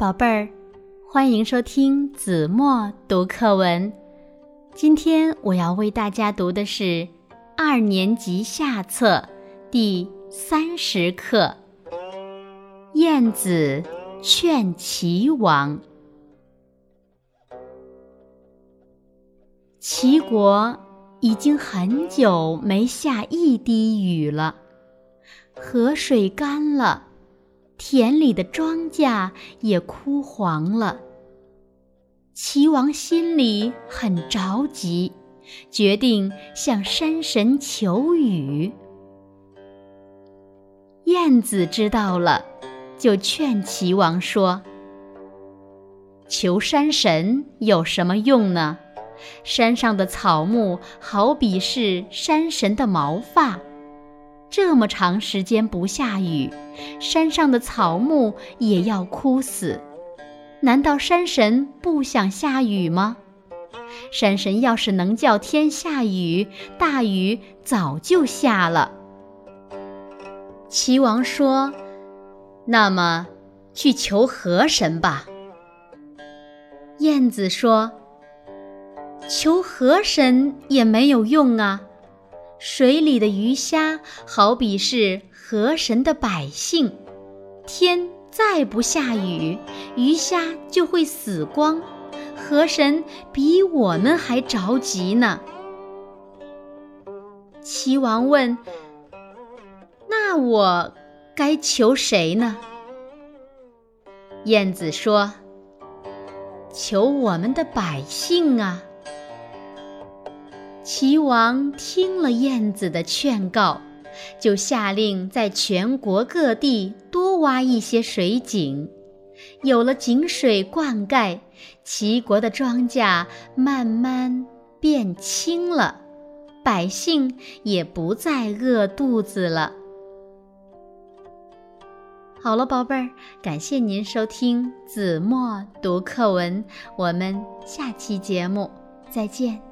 宝贝儿，欢迎收听子墨读课文。今天我要为大家读的是二年级下册第三十课《晏子劝齐王》。齐国已经很久没下一滴雨了，河水干了。田里的庄稼也枯黄了。齐王心里很着急，决定向山神求雨。燕子知道了，就劝齐王说：“求山神有什么用呢？山上的草木好比是山神的毛发。”这么长时间不下雨，山上的草木也要枯死。难道山神不想下雨吗？山神要是能叫天下雨，大雨早就下了。齐王说：“那么，去求河神吧。”燕子说：“求河神也没有用啊。”水里的鱼虾好比是河神的百姓，天再不下雨，鱼虾就会死光，河神比我们还着急呢。齐王问：“那我该求谁呢？”燕子说：“求我们的百姓啊。”齐王听了燕子的劝告，就下令在全国各地多挖一些水井。有了井水灌溉，齐国的庄稼慢慢变清了，百姓也不再饿肚子了。好了，宝贝儿，感谢您收听子墨读课文，我们下期节目再见。